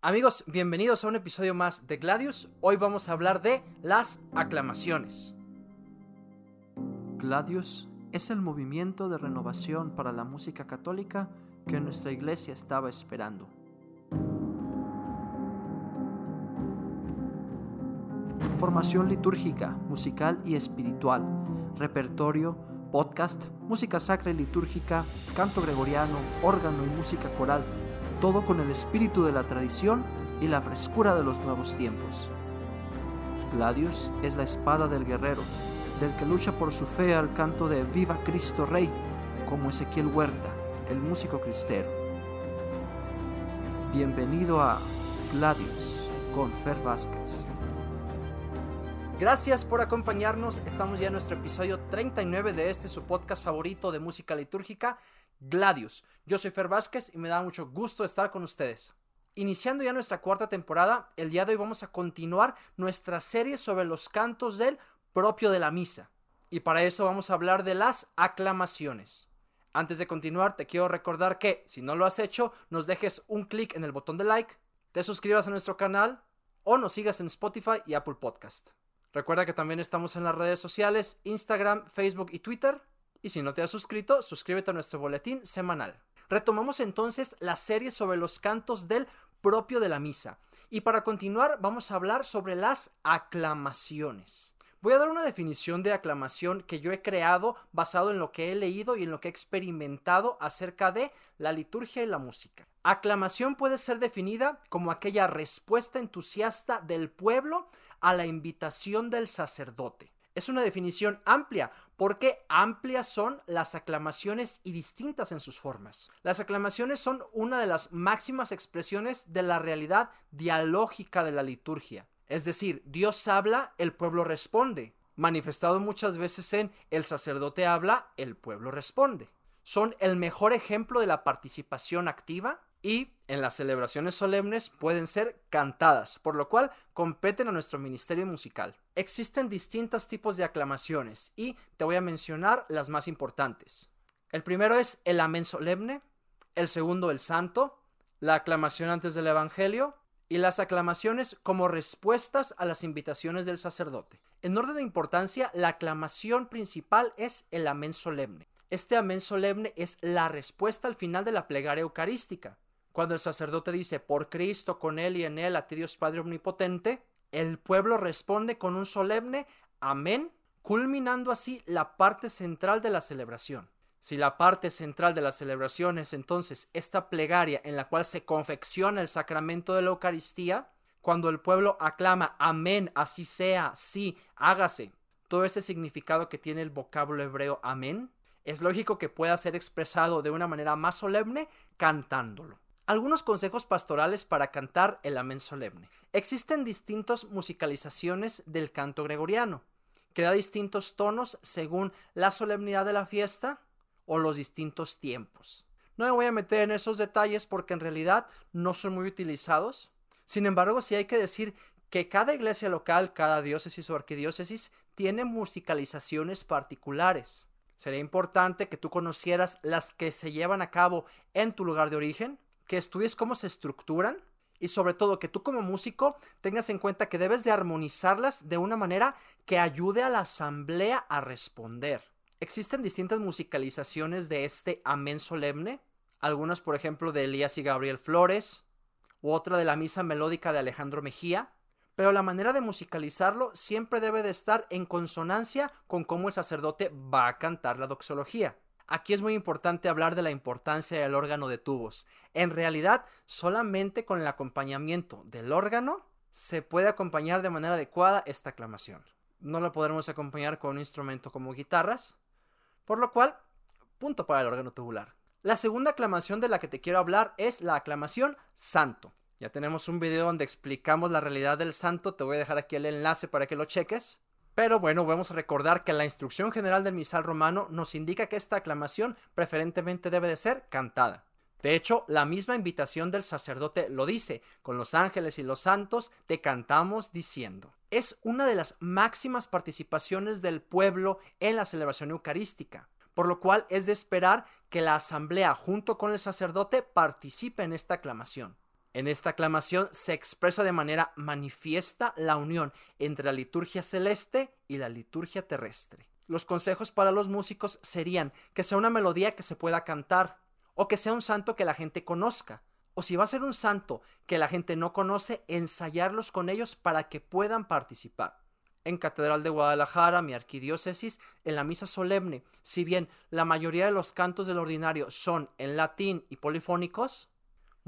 Amigos, bienvenidos a un episodio más de Gladius. Hoy vamos a hablar de las aclamaciones. Gladius es el movimiento de renovación para la música católica que nuestra iglesia estaba esperando. Formación litúrgica, musical y espiritual, repertorio, podcast, música sacra y litúrgica, canto gregoriano, órgano y música coral, todo con el espíritu de la tradición y la frescura de los nuevos tiempos. Gladius es la espada del guerrero, del que lucha por su fe al canto de Viva Cristo Rey, como Ezequiel Huerta, el músico cristero. Bienvenido a Gladius con Fer Vázquez. Gracias por acompañarnos. Estamos ya en nuestro episodio 39 de este su podcast favorito de música litúrgica, Gladius. Yo soy Fer Vázquez y me da mucho gusto estar con ustedes. Iniciando ya nuestra cuarta temporada, el día de hoy vamos a continuar nuestra serie sobre los cantos del propio de la misa. Y para eso vamos a hablar de las aclamaciones. Antes de continuar, te quiero recordar que, si no lo has hecho, nos dejes un clic en el botón de like, te suscribas a nuestro canal o nos sigas en Spotify y Apple Podcast. Recuerda que también estamos en las redes sociales, Instagram, Facebook y Twitter. Y si no te has suscrito, suscríbete a nuestro boletín semanal. Retomamos entonces la serie sobre los cantos del propio de la misa. Y para continuar vamos a hablar sobre las aclamaciones. Voy a dar una definición de aclamación que yo he creado basado en lo que he leído y en lo que he experimentado acerca de la liturgia y la música. Aclamación puede ser definida como aquella respuesta entusiasta del pueblo a la invitación del sacerdote. Es una definición amplia, porque amplias son las aclamaciones y distintas en sus formas. Las aclamaciones son una de las máximas expresiones de la realidad dialógica de la liturgia. Es decir, Dios habla, el pueblo responde. Manifestado muchas veces en el sacerdote habla, el pueblo responde. Son el mejor ejemplo de la participación activa y en las celebraciones solemnes pueden ser cantadas, por lo cual competen a nuestro ministerio musical. Existen distintos tipos de aclamaciones y te voy a mencionar las más importantes. El primero es el amén solemne, el segundo el santo, la aclamación antes del evangelio y las aclamaciones como respuestas a las invitaciones del sacerdote. En orden de importancia, la aclamación principal es el amén solemne. Este amén solemne es la respuesta al final de la plegaria eucarística. Cuando el sacerdote dice, por Cristo, con Él y en Él, a ti Dios Padre Omnipotente, el pueblo responde con un solemne amén, culminando así la parte central de la celebración. Si la parte central de la celebración es entonces esta plegaria en la cual se confecciona el sacramento de la Eucaristía, cuando el pueblo aclama amén, así sea, sí, hágase, todo ese significado que tiene el vocablo hebreo amén, es lógico que pueda ser expresado de una manera más solemne cantándolo. Algunos consejos pastorales para cantar el amén solemne. Existen distintas musicalizaciones del canto gregoriano, que da distintos tonos según la solemnidad de la fiesta o los distintos tiempos. No me voy a meter en esos detalles porque en realidad no son muy utilizados. Sin embargo, sí hay que decir que cada iglesia local, cada diócesis o arquidiócesis tiene musicalizaciones particulares. Sería importante que tú conocieras las que se llevan a cabo en tu lugar de origen que estudies cómo se estructuran y sobre todo que tú como músico tengas en cuenta que debes de armonizarlas de una manera que ayude a la asamblea a responder. Existen distintas musicalizaciones de este amén solemne, algunas por ejemplo de Elías y Gabriel Flores, u otra de la misa melódica de Alejandro Mejía, pero la manera de musicalizarlo siempre debe de estar en consonancia con cómo el sacerdote va a cantar la doxología. Aquí es muy importante hablar de la importancia del órgano de tubos. En realidad, solamente con el acompañamiento del órgano se puede acompañar de manera adecuada esta aclamación. No la podremos acompañar con un instrumento como guitarras, por lo cual, punto para el órgano tubular. La segunda aclamación de la que te quiero hablar es la aclamación santo. Ya tenemos un video donde explicamos la realidad del santo, te voy a dejar aquí el enlace para que lo cheques. Pero bueno, vamos a recordar que la instrucción general del misal romano nos indica que esta aclamación preferentemente debe de ser cantada. De hecho, la misma invitación del sacerdote lo dice, con los ángeles y los santos te cantamos diciendo. Es una de las máximas participaciones del pueblo en la celebración eucarística, por lo cual es de esperar que la asamblea junto con el sacerdote participe en esta aclamación. En esta aclamación se expresa de manera manifiesta la unión entre la liturgia celeste y la liturgia terrestre. Los consejos para los músicos serían que sea una melodía que se pueda cantar, o que sea un santo que la gente conozca, o si va a ser un santo que la gente no conoce, ensayarlos con ellos para que puedan participar. En Catedral de Guadalajara, mi arquidiócesis, en la misa solemne, si bien la mayoría de los cantos del ordinario son en latín y polifónicos,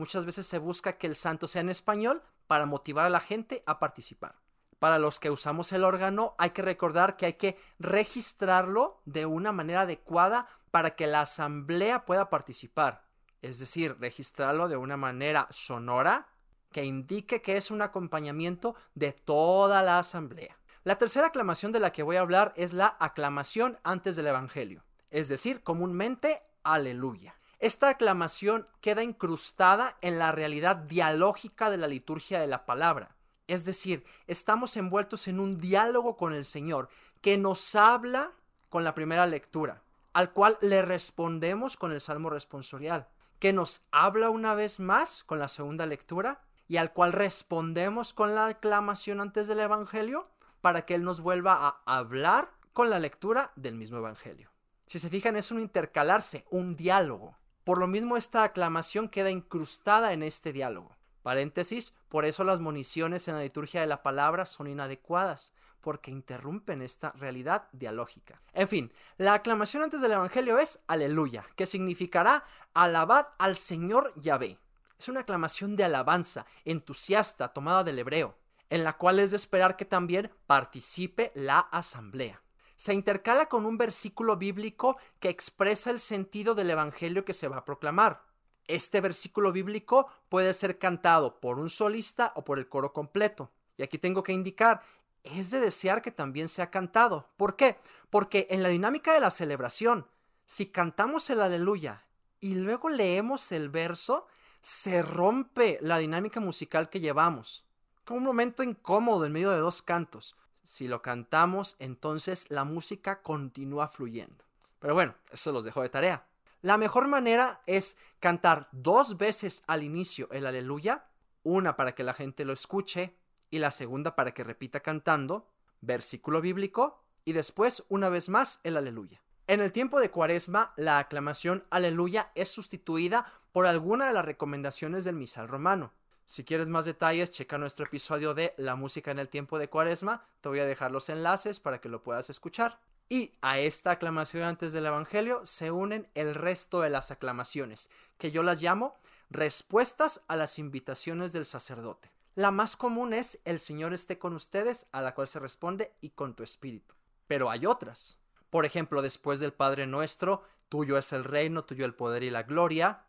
muchas veces se busca que el santo sea en español para motivar a la gente a participar. Para los que usamos el órgano hay que recordar que hay que registrarlo de una manera adecuada para que la asamblea pueda participar. Es decir, registrarlo de una manera sonora que indique que es un acompañamiento de toda la asamblea. La tercera aclamación de la que voy a hablar es la aclamación antes del Evangelio, es decir, comúnmente aleluya. Esta aclamación queda incrustada en la realidad dialógica de la liturgia de la palabra. Es decir, estamos envueltos en un diálogo con el Señor que nos habla con la primera lectura, al cual le respondemos con el Salmo responsorial, que nos habla una vez más con la segunda lectura y al cual respondemos con la aclamación antes del Evangelio para que Él nos vuelva a hablar con la lectura del mismo Evangelio. Si se fijan, es un intercalarse, un diálogo. Por lo mismo, esta aclamación queda incrustada en este diálogo. Paréntesis, por eso las municiones en la liturgia de la palabra son inadecuadas, porque interrumpen esta realidad dialógica. En fin, la aclamación antes del Evangelio es aleluya, que significará alabad al Señor Yahvé. Es una aclamación de alabanza, entusiasta, tomada del hebreo, en la cual es de esperar que también participe la asamblea se intercala con un versículo bíblico que expresa el sentido del Evangelio que se va a proclamar. Este versículo bíblico puede ser cantado por un solista o por el coro completo. Y aquí tengo que indicar, es de desear que también sea cantado. ¿Por qué? Porque en la dinámica de la celebración, si cantamos el aleluya y luego leemos el verso, se rompe la dinámica musical que llevamos. Como un momento incómodo en medio de dos cantos. Si lo cantamos, entonces la música continúa fluyendo. Pero bueno, eso los dejo de tarea. La mejor manera es cantar dos veces al inicio el aleluya, una para que la gente lo escuche y la segunda para que repita cantando, versículo bíblico, y después una vez más el aleluya. En el tiempo de cuaresma, la aclamación aleluya es sustituida por alguna de las recomendaciones del misal romano. Si quieres más detalles, checa nuestro episodio de La música en el tiempo de Cuaresma. Te voy a dejar los enlaces para que lo puedas escuchar. Y a esta aclamación antes del Evangelio se unen el resto de las aclamaciones, que yo las llamo respuestas a las invitaciones del sacerdote. La más común es El Señor esté con ustedes, a la cual se responde y con tu espíritu. Pero hay otras. Por ejemplo, después del Padre Nuestro, tuyo es el reino, tuyo el poder y la gloria.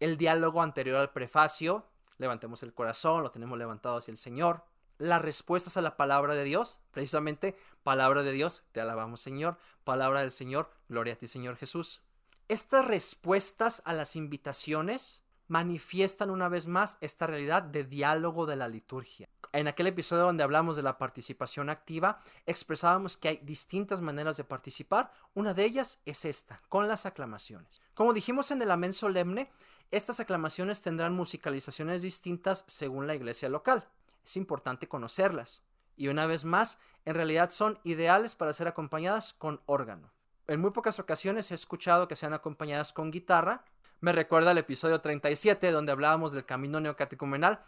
El diálogo anterior al prefacio, levantemos el corazón, lo tenemos levantado hacia el Señor. Las respuestas a la palabra de Dios, precisamente, palabra de Dios, te alabamos Señor, palabra del Señor, gloria a ti Señor Jesús. Estas respuestas a las invitaciones manifiestan una vez más esta realidad de diálogo de la liturgia. En aquel episodio donde hablamos de la participación activa, expresábamos que hay distintas maneras de participar. Una de ellas es esta, con las aclamaciones. Como dijimos en el amén solemne, estas aclamaciones tendrán musicalizaciones distintas según la iglesia local. Es importante conocerlas. Y una vez más, en realidad son ideales para ser acompañadas con órgano. En muy pocas ocasiones he escuchado que sean acompañadas con guitarra. Me recuerda el episodio 37 donde hablábamos del camino neocatecumenal.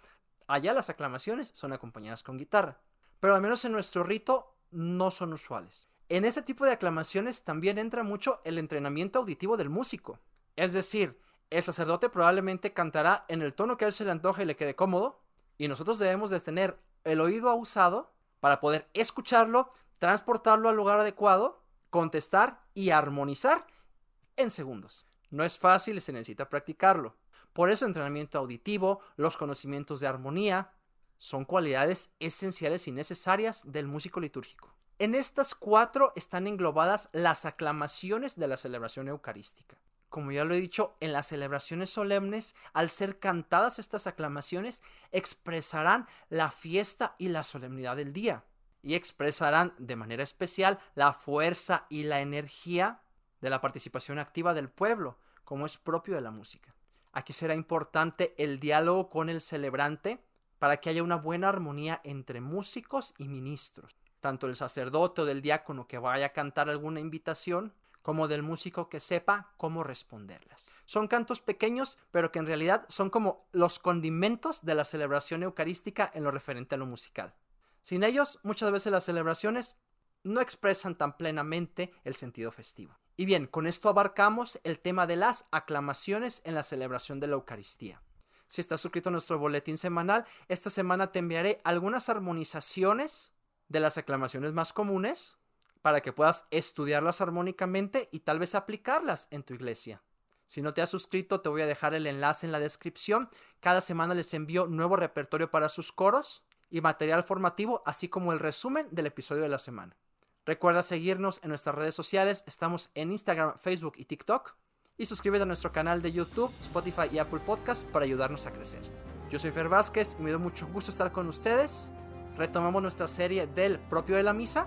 Allá las aclamaciones son acompañadas con guitarra. Pero al menos en nuestro rito no son usuales. En ese tipo de aclamaciones también entra mucho el entrenamiento auditivo del músico. Es decir, el sacerdote probablemente cantará en el tono que a él se le antoje y le quede cómodo, y nosotros debemos de tener el oído abusado para poder escucharlo, transportarlo al lugar adecuado, contestar y armonizar en segundos. No es fácil y se necesita practicarlo. Por eso entrenamiento auditivo, los conocimientos de armonía, son cualidades esenciales y necesarias del músico litúrgico. En estas cuatro están englobadas las aclamaciones de la celebración eucarística como ya lo he dicho, en las celebraciones solemnes, al ser cantadas estas aclamaciones, expresarán la fiesta y la solemnidad del día. Y expresarán de manera especial la fuerza y la energía de la participación activa del pueblo, como es propio de la música. Aquí será importante el diálogo con el celebrante para que haya una buena armonía entre músicos y ministros, tanto el sacerdote o del diácono que vaya a cantar alguna invitación, como del músico que sepa cómo responderlas. Son cantos pequeños, pero que en realidad son como los condimentos de la celebración eucarística en lo referente a lo musical. Sin ellos, muchas veces las celebraciones no expresan tan plenamente el sentido festivo. Y bien, con esto abarcamos el tema de las aclamaciones en la celebración de la Eucaristía. Si estás suscrito a nuestro boletín semanal, esta semana te enviaré algunas armonizaciones de las aclamaciones más comunes para que puedas estudiarlas armónicamente y tal vez aplicarlas en tu iglesia. Si no te has suscrito, te voy a dejar el enlace en la descripción. Cada semana les envío nuevo repertorio para sus coros y material formativo, así como el resumen del episodio de la semana. Recuerda seguirnos en nuestras redes sociales, estamos en Instagram, Facebook y TikTok. Y suscríbete a nuestro canal de YouTube, Spotify y Apple Podcast para ayudarnos a crecer. Yo soy Fer Vázquez y me da mucho gusto estar con ustedes. Retomamos nuestra serie del propio de la misa